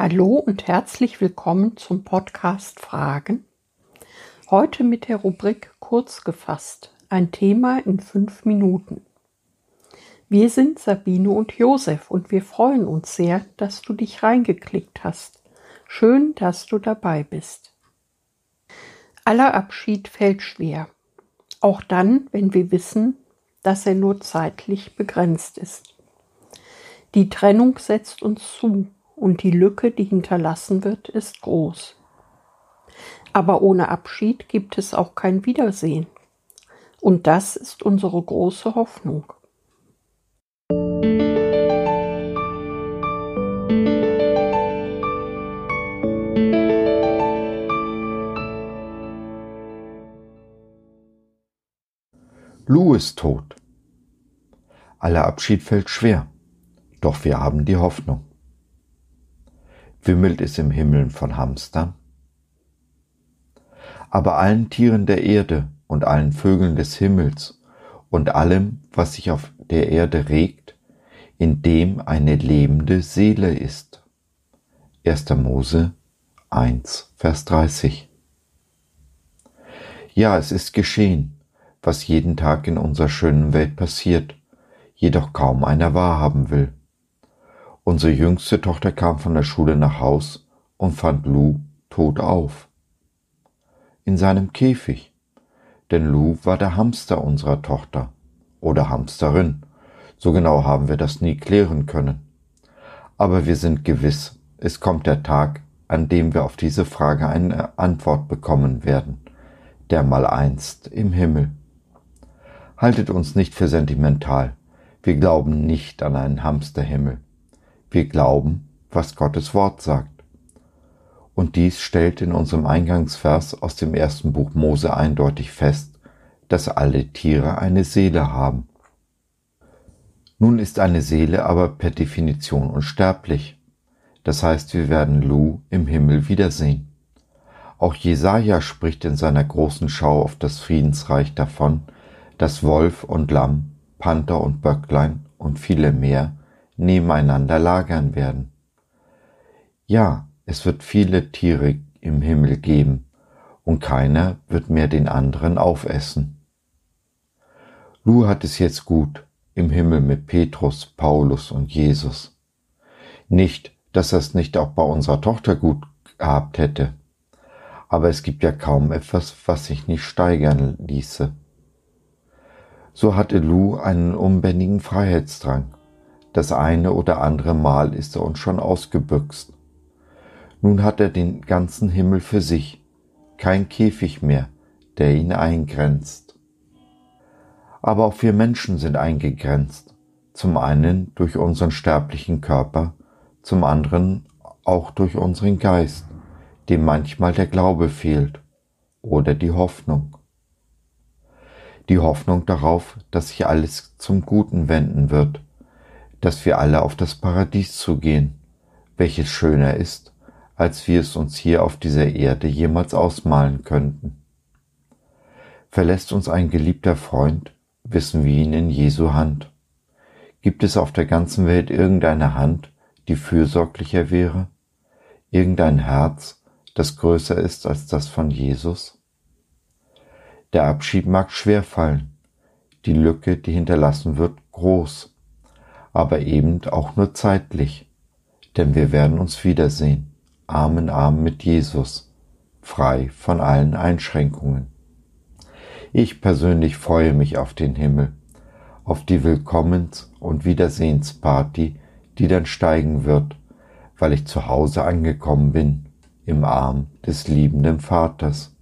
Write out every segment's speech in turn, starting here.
Hallo und herzlich willkommen zum Podcast Fragen. Heute mit der Rubrik Kurz gefasst, ein Thema in fünf Minuten. Wir sind Sabine und Josef und wir freuen uns sehr, dass du dich reingeklickt hast. Schön, dass du dabei bist. Aller Abschied fällt schwer, auch dann, wenn wir wissen, dass er nur zeitlich begrenzt ist. Die Trennung setzt uns zu und die Lücke, die hinterlassen wird, ist groß. Aber ohne Abschied gibt es auch kein Wiedersehen. Und das ist unsere große Hoffnung. Lou ist tot. Aller Abschied fällt schwer, doch wir haben die Hoffnung. Wimmelt es im Himmel von Hamstern? Aber allen Tieren der Erde und allen Vögeln des Himmels und allem, was sich auf der Erde regt, in dem eine lebende Seele ist. 1. Mose 1, Vers 30. Ja, es ist geschehen, was jeden Tag in unserer schönen Welt passiert, jedoch kaum einer wahrhaben will. Unsere jüngste Tochter kam von der Schule nach Haus und fand Lou tot auf. In seinem Käfig. Denn Lou war der Hamster unserer Tochter oder Hamsterin. So genau haben wir das nie klären können. Aber wir sind gewiss, es kommt der Tag, an dem wir auf diese Frage eine Antwort bekommen werden, der mal einst im Himmel. Haltet uns nicht für sentimental. Wir glauben nicht an einen Hamsterhimmel. Wir glauben, was Gottes Wort sagt. Und dies stellt in unserem Eingangsvers aus dem ersten Buch Mose eindeutig fest, dass alle Tiere eine Seele haben. Nun ist eine Seele aber per Definition unsterblich. Das heißt, wir werden Lu im Himmel wiedersehen. Auch Jesaja spricht in seiner großen Schau auf das Friedensreich davon, dass Wolf und Lamm, Panther und Böcklein und viele mehr nebeneinander lagern werden. Ja, es wird viele Tiere im Himmel geben, und keiner wird mehr den anderen aufessen. Lu hat es jetzt gut im Himmel mit Petrus, Paulus und Jesus. Nicht, dass er es nicht auch bei unserer Tochter gut gehabt hätte, aber es gibt ja kaum etwas, was sich nicht steigern ließe. So hatte Lu einen unbändigen Freiheitsdrang. Das eine oder andere Mal ist er uns schon ausgebüxt. Nun hat er den ganzen Himmel für sich, kein Käfig mehr, der ihn eingrenzt. Aber auch wir Menschen sind eingegrenzt, zum einen durch unseren sterblichen Körper, zum anderen auch durch unseren Geist, dem manchmal der Glaube fehlt oder die Hoffnung. Die Hoffnung darauf, dass sich alles zum Guten wenden wird, dass wir alle auf das Paradies zugehen, welches schöner ist, als wir es uns hier auf dieser Erde jemals ausmalen könnten. Verlässt uns ein geliebter Freund, wissen wir ihn in Jesu Hand. Gibt es auf der ganzen Welt irgendeine Hand, die fürsorglicher wäre? Irgendein Herz, das größer ist als das von Jesus? Der Abschied mag schwer fallen, die Lücke, die hinterlassen wird, groß aber eben auch nur zeitlich, denn wir werden uns wiedersehen, Arm in Arm mit Jesus, frei von allen Einschränkungen. Ich persönlich freue mich auf den Himmel, auf die Willkommens- und Wiedersehensparty, die dann steigen wird, weil ich zu Hause angekommen bin, im Arm des liebenden Vaters.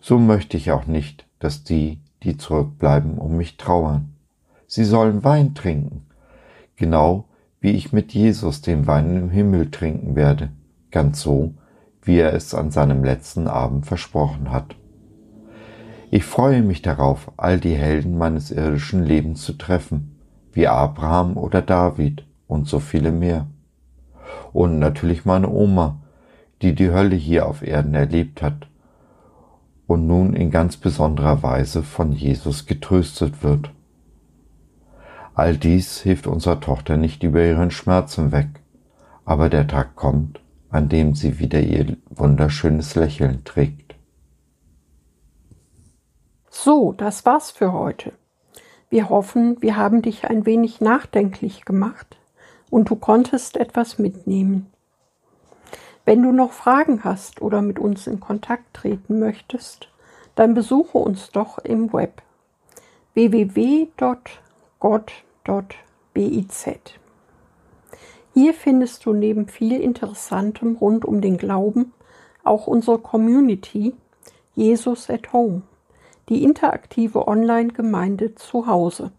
So möchte ich auch nicht, dass die, die zurückbleiben, um mich trauern. Sie sollen Wein trinken, genau wie ich mit Jesus den Wein im Himmel trinken werde, ganz so, wie er es an seinem letzten Abend versprochen hat. Ich freue mich darauf, all die Helden meines irdischen Lebens zu treffen, wie Abraham oder David und so viele mehr. Und natürlich meine Oma, die die Hölle hier auf Erden erlebt hat und nun in ganz besonderer Weise von Jesus getröstet wird. All dies hilft unserer Tochter nicht über ihren Schmerzen weg, aber der Tag kommt, an dem sie wieder ihr wunderschönes Lächeln trägt. So, das war's für heute. Wir hoffen, wir haben dich ein wenig nachdenklich gemacht und du konntest etwas mitnehmen. Wenn du noch Fragen hast oder mit uns in Kontakt treten möchtest, dann besuche uns doch im Web www.gott.biz. Hier findest du neben viel Interessantem rund um den Glauben auch unsere Community Jesus at Home, die interaktive Online-Gemeinde zu Hause.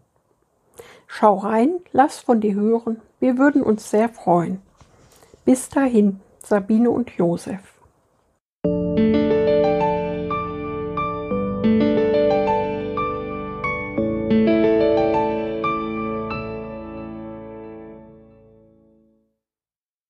Schau rein, lass von dir hören, wir würden uns sehr freuen. Bis dahin, Sabine und Josef.